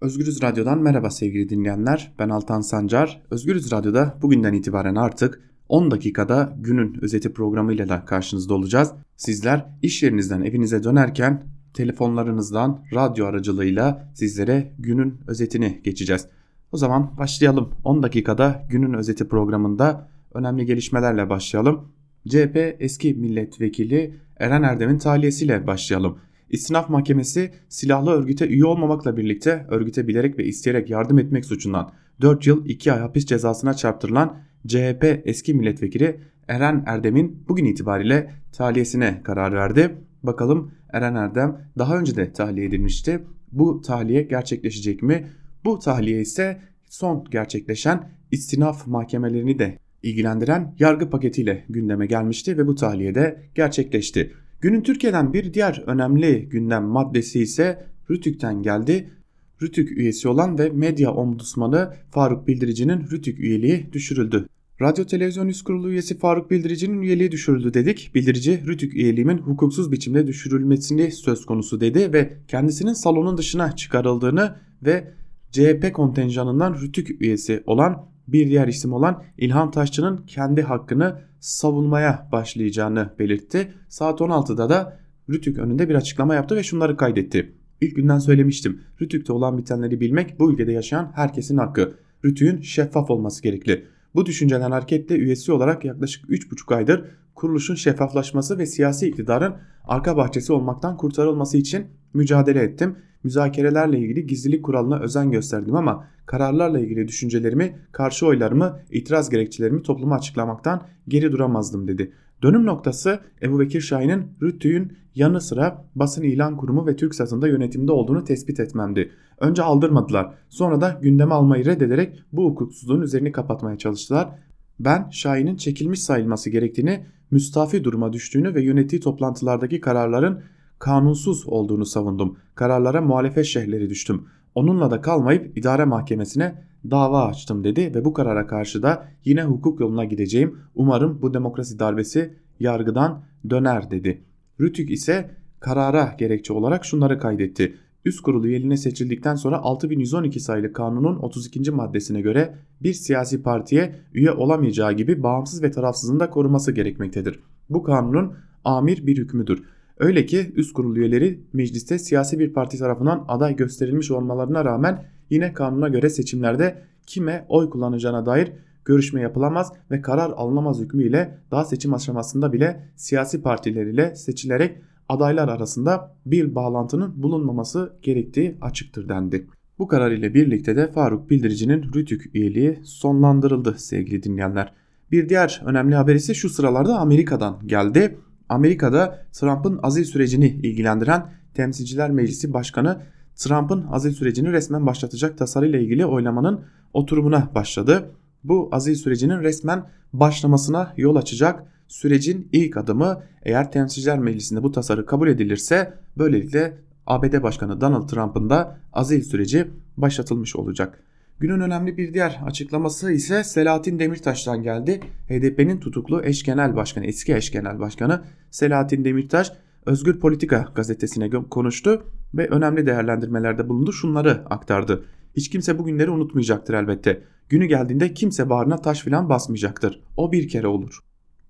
Özgürüz Radyo'dan merhaba sevgili dinleyenler. Ben Altan Sancar. Özgürüz Radyo'da bugünden itibaren artık 10 dakikada günün özeti programıyla da karşınızda olacağız. Sizler iş yerinizden evinize dönerken telefonlarınızdan radyo aracılığıyla sizlere günün özetini geçeceğiz. O zaman başlayalım. 10 dakikada günün özeti programında önemli gelişmelerle başlayalım. CHP eski milletvekili Eren Erdem'in tahliyesiyle başlayalım. İstinaf Mahkemesi silahlı örgüte üye olmamakla birlikte örgüte bilerek ve isteyerek yardım etmek suçundan 4 yıl 2 ay hapis cezasına çarptırılan CHP eski milletvekili Eren Erdem'in bugün itibariyle tahliyesine karar verdi. Bakalım Eren Erdem daha önce de tahliye edilmişti. Bu tahliye gerçekleşecek mi? Bu tahliye ise son gerçekleşen istinaf mahkemelerini de ilgilendiren yargı paketiyle gündeme gelmişti ve bu tahliye de gerçekleşti. Günün Türkiye'den bir diğer önemli gündem maddesi ise Rütük'ten geldi. Rütük üyesi olan ve medya ombudsmanı Faruk Bildirici'nin Rütük üyeliği düşürüldü. Radyo Televizyon Üst Kurulu üyesi Faruk Bildirici'nin üyeliği düşürüldü dedik. Bildirici Rütük üyeliğimin hukuksuz biçimde düşürülmesini söz konusu dedi ve kendisinin salonun dışına çıkarıldığını ve CHP kontenjanından Rütük üyesi olan bir diğer isim olan İlhan Taşçı'nın kendi hakkını savunmaya başlayacağını belirtti. Saat 16'da da Rütük önünde bir açıklama yaptı ve şunları kaydetti. İlk günden söylemiştim. Rütük'te olan bitenleri bilmek bu ülkede yaşayan herkesin hakkı. Rütük'ün şeffaf olması gerekli. Bu düşünceden hareketle üyesi olarak yaklaşık 3,5 aydır kuruluşun şeffaflaşması ve siyasi iktidarın arka bahçesi olmaktan kurtarılması için mücadele ettim. Müzakerelerle ilgili gizlilik kuralına özen gösterdim ama kararlarla ilgili düşüncelerimi, karşı oylarımı, itiraz gerekçelerimi topluma açıklamaktan geri duramazdım dedi. Dönüm noktası Ebu Bekir Şahin'in Rüttü'nün yanı sıra basın ilan kurumu ve TürkSat'ın yönetimde olduğunu tespit etmemdi. Önce aldırmadılar sonra da gündeme almayı reddederek bu hukuksuzluğun üzerini kapatmaya çalıştılar. Ben Şahin'in çekilmiş sayılması gerektiğini, müstafi duruma düştüğünü ve yönettiği toplantılardaki kararların kanunsuz olduğunu savundum. Kararlara muhalefet şehirleri düştüm. Onunla da kalmayıp idare mahkemesine dava açtım dedi ve bu karara karşı da yine hukuk yoluna gideceğim. Umarım bu demokrasi darbesi yargıdan döner dedi. Rütük ise karara gerekçe olarak şunları kaydetti. Üst kurulu üyeliğine seçildikten sonra 6112 sayılı kanunun 32. maddesine göre bir siyasi partiye üye olamayacağı gibi bağımsız ve tarafsızlığını da koruması gerekmektedir. Bu kanunun amir bir hükmüdür. Öyle ki üst kurul üyeleri mecliste siyasi bir parti tarafından aday gösterilmiş olmalarına rağmen yine kanuna göre seçimlerde kime oy kullanacağına dair görüşme yapılamaz ve karar alınamaz hükmüyle daha seçim aşamasında bile siyasi partiler ile seçilerek adaylar arasında bir bağlantının bulunmaması gerektiği açıktır dendi. Bu karar ile birlikte de Faruk Bildirici'nin Rütük üyeliği sonlandırıldı sevgili dinleyenler. Bir diğer önemli haber ise şu sıralarda Amerika'dan geldi. Amerika'da Trump'ın azil sürecini ilgilendiren Temsilciler Meclisi Başkanı Trump'ın azil sürecini resmen başlatacak tasarıyla ilgili oylamanın oturumuna başladı. Bu azil sürecinin resmen başlamasına yol açacak sürecin ilk adımı eğer Temsilciler Meclisi'nde bu tasarı kabul edilirse böylelikle ABD Başkanı Donald Trump'ın da azil süreci başlatılmış olacak. Günün önemli bir diğer açıklaması ise Selahattin Demirtaş'tan geldi. HDP'nin tutuklu eş genel başkanı, eski eş genel başkanı Selahattin Demirtaş Özgür Politika gazetesine konuştu ve önemli değerlendirmelerde bulundu. Şunları aktardı. Hiç kimse bu günleri unutmayacaktır elbette. Günü geldiğinde kimse bağrına taş filan basmayacaktır. O bir kere olur.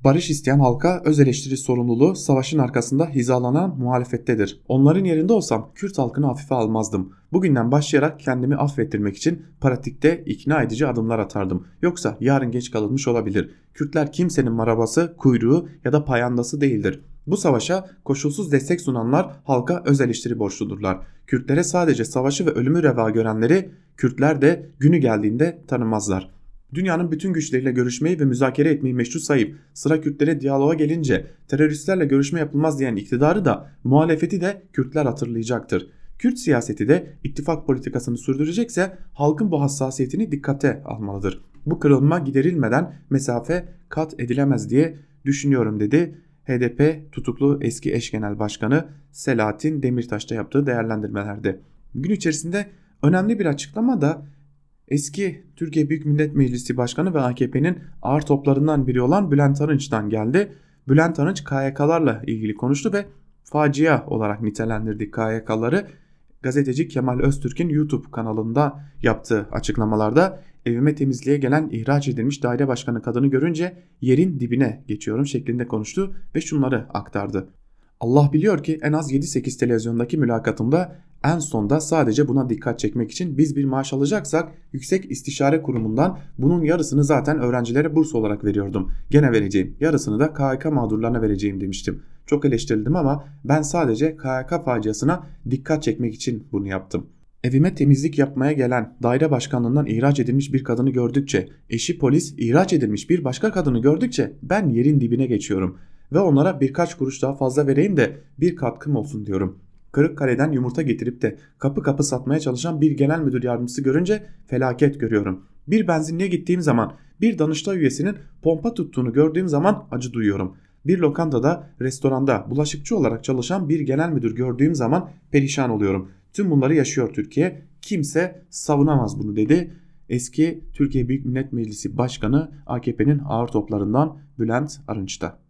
Barış isteyen halka öz eleştiri sorumluluğu savaşın arkasında hizalanan muhalefettedir. Onların yerinde olsam Kürt halkını hafife almazdım. Bugünden başlayarak kendimi affettirmek için pratikte ikna edici adımlar atardım. Yoksa yarın geç kalınmış olabilir. Kürtler kimsenin marabası, kuyruğu ya da payandası değildir. Bu savaşa koşulsuz destek sunanlar halka öz eleştiri borçludurlar. Kürtlere sadece savaşı ve ölümü reva görenleri Kürtler de günü geldiğinde tanımazlar. Dünyanın bütün güçleriyle görüşmeyi ve müzakere etmeyi meşru sayıp sıra Kürtlere diyaloğa gelince teröristlerle görüşme yapılmaz diyen iktidarı da muhalefeti de Kürtler hatırlayacaktır. Kürt siyaseti de ittifak politikasını sürdürecekse halkın bu hassasiyetini dikkate almalıdır. Bu kırılma giderilmeden mesafe kat edilemez diye düşünüyorum dedi. HDP tutuklu eski eş genel başkanı Selahattin Demirtaş'ta yaptığı değerlendirmelerde. Gün içerisinde önemli bir açıklama da eski Türkiye Büyük Millet Meclisi Başkanı ve AKP'nin ağır toplarından biri olan Bülent Arınç'tan geldi. Bülent Arınç KYK'larla ilgili konuştu ve facia olarak nitelendirdi KYK'ları. gazeteci Kemal Öztürk'ün YouTube kanalında yaptığı açıklamalarda evime temizliğe gelen ihraç edilmiş daire başkanı kadını görünce yerin dibine geçiyorum şeklinde konuştu ve şunları aktardı. Allah biliyor ki en az 7-8 televizyondaki mülakatımda en sonda sadece buna dikkat çekmek için biz bir maaş alacaksak Yüksek İstişare Kurumu'ndan bunun yarısını zaten öğrencilere burs olarak veriyordum. Gene vereceğim. Yarısını da KHK mağdurlarına vereceğim demiştim. Çok eleştirildim ama ben sadece KHK faciasına dikkat çekmek için bunu yaptım. Evime temizlik yapmaya gelen daire başkanlığından ihraç edilmiş bir kadını gördükçe, eşi polis ihraç edilmiş bir başka kadını gördükçe ben yerin dibine geçiyorum ve onlara birkaç kuruş daha fazla vereyim de bir katkım olsun diyorum. Kırıkkale'den yumurta getirip de kapı kapı satmaya çalışan bir genel müdür yardımcısı görünce felaket görüyorum. Bir benzinliğe gittiğim zaman bir danıştay üyesinin pompa tuttuğunu gördüğüm zaman acı duyuyorum. Bir lokantada, restoranda bulaşıkçı olarak çalışan bir genel müdür gördüğüm zaman perişan oluyorum. Tüm bunları yaşıyor Türkiye. Kimse savunamaz bunu dedi. Eski Türkiye Büyük Millet Meclisi Başkanı AKP'nin ağır toplarından Bülent Arınç'ta.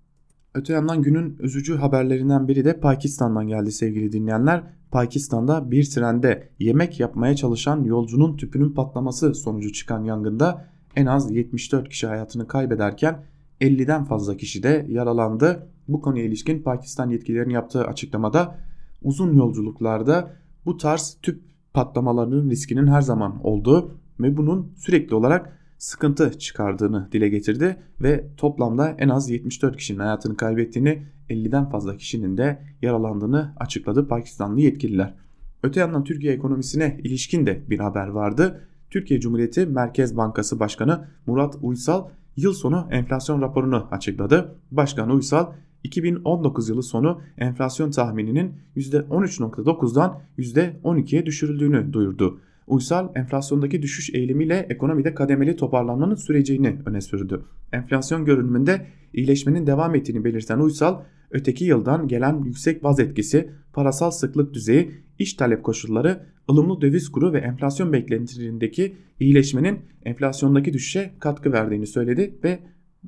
Öte yandan günün üzücü haberlerinden biri de Pakistan'dan geldi sevgili dinleyenler. Pakistan'da bir trende yemek yapmaya çalışan yolcunun tüpünün patlaması sonucu çıkan yangında en az 74 kişi hayatını kaybederken 50'den fazla kişi de yaralandı. Bu konuya ilişkin Pakistan yetkililerinin yaptığı açıklamada uzun yolculuklarda bu tarz tüp patlamalarının riskinin her zaman olduğu ve bunun sürekli olarak sıkıntı çıkardığını dile getirdi ve toplamda en az 74 kişinin hayatını kaybettiğini 50'den fazla kişinin de yaralandığını açıkladı Pakistanlı yetkililer. Öte yandan Türkiye ekonomisine ilişkin de bir haber vardı. Türkiye Cumhuriyeti Merkez Bankası Başkanı Murat Uysal yıl sonu enflasyon raporunu açıkladı. Başkan Uysal 2019 yılı sonu enflasyon tahmininin %13.9'dan %12'ye düşürüldüğünü duyurdu. Uysal enflasyondaki düşüş eğilimiyle ekonomide kademeli toparlanmanın süreceğini öne sürdü. Enflasyon görünümünde iyileşmenin devam ettiğini belirten Uysal, öteki yıldan gelen yüksek baz etkisi, parasal sıklık düzeyi, iş talep koşulları, ılımlı döviz kuru ve enflasyon beklentilerindeki iyileşmenin enflasyondaki düşüşe katkı verdiğini söyledi ve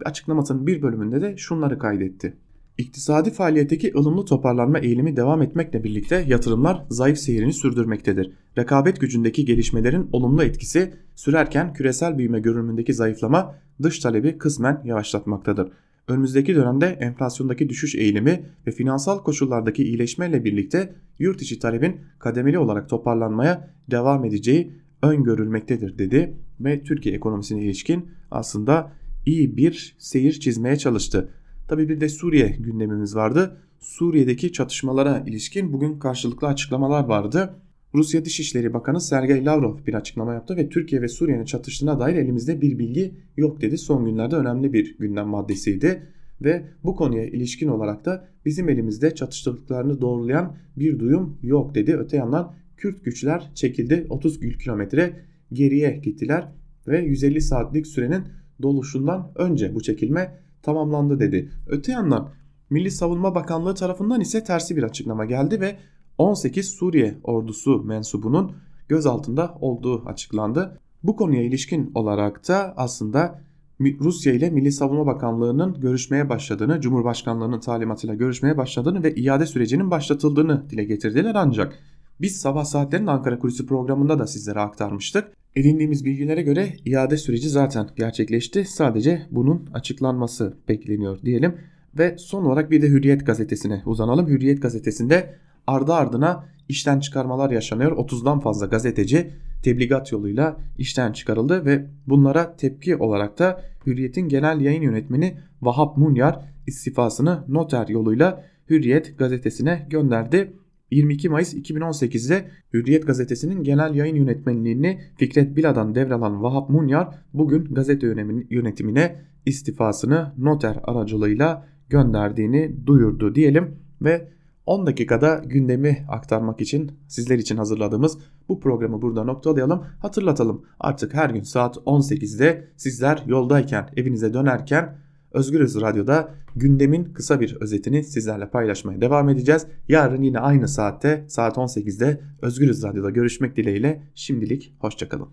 açıklamasının bir bölümünde de şunları kaydetti. İktisadi faaliyetteki ılımlı toparlanma eğilimi devam etmekle birlikte yatırımlar zayıf seyrini sürdürmektedir. Rekabet gücündeki gelişmelerin olumlu etkisi sürerken küresel büyüme görünümündeki zayıflama dış talebi kısmen yavaşlatmaktadır. Önümüzdeki dönemde enflasyondaki düşüş eğilimi ve finansal koşullardaki iyileşmeyle birlikte yurt içi talebin kademeli olarak toparlanmaya devam edeceği öngörülmektedir dedi ve Türkiye ekonomisine ilişkin aslında iyi bir seyir çizmeye çalıştı. Tabi bir de Suriye gündemimiz vardı. Suriye'deki çatışmalara ilişkin bugün karşılıklı açıklamalar vardı. Rusya Dışişleri Bakanı Sergey Lavrov bir açıklama yaptı ve Türkiye ve Suriye'nin çatıştığına dair elimizde bir bilgi yok dedi. Son günlerde önemli bir gündem maddesiydi ve bu konuya ilişkin olarak da bizim elimizde çatıştıklarını doğrulayan bir duyum yok dedi. Öte yandan Kürt güçler çekildi 30 kilometre geriye gittiler ve 150 saatlik sürenin doluşundan önce bu çekilme tamamlandı dedi. Öte yandan Milli Savunma Bakanlığı tarafından ise tersi bir açıklama geldi ve 18 Suriye ordusu mensubunun gözaltında olduğu açıklandı. Bu konuya ilişkin olarak da aslında Rusya ile Milli Savunma Bakanlığı'nın görüşmeye başladığını, Cumhurbaşkanlığı'nın talimatıyla görüşmeye başladığını ve iade sürecinin başlatıldığını dile getirdiler ancak biz sabah saatlerinde Ankara Kulisi programında da sizlere aktarmıştık. Edindiğimiz bilgilere göre iade süreci zaten gerçekleşti. Sadece bunun açıklanması bekleniyor diyelim. Ve son olarak bir de Hürriyet gazetesine uzanalım. Hürriyet gazetesinde ardı ardına işten çıkarmalar yaşanıyor. 30'dan fazla gazeteci tebligat yoluyla işten çıkarıldı ve bunlara tepki olarak da Hürriyet'in genel yayın yönetmeni Vahap Munyar istifasını noter yoluyla Hürriyet gazetesine gönderdi. 22 Mayıs 2018'de Hürriyet gazetesinin genel yayın yönetmenliğini Fikret Bila'dan devralan Vahap Munyar bugün gazete yönetimine istifasını noter aracılığıyla gönderdiğini duyurdu diyelim ve 10 dakikada gündemi aktarmak için sizler için hazırladığımız bu programı burada noktalayalım. Hatırlatalım artık her gün saat 18'de sizler yoldayken evinize dönerken Özgürüz Radyo'da gündemin kısa bir özetini sizlerle paylaşmaya devam edeceğiz. Yarın yine aynı saatte saat 18'de Özgürüz Radyo'da görüşmek dileğiyle şimdilik hoşçakalın.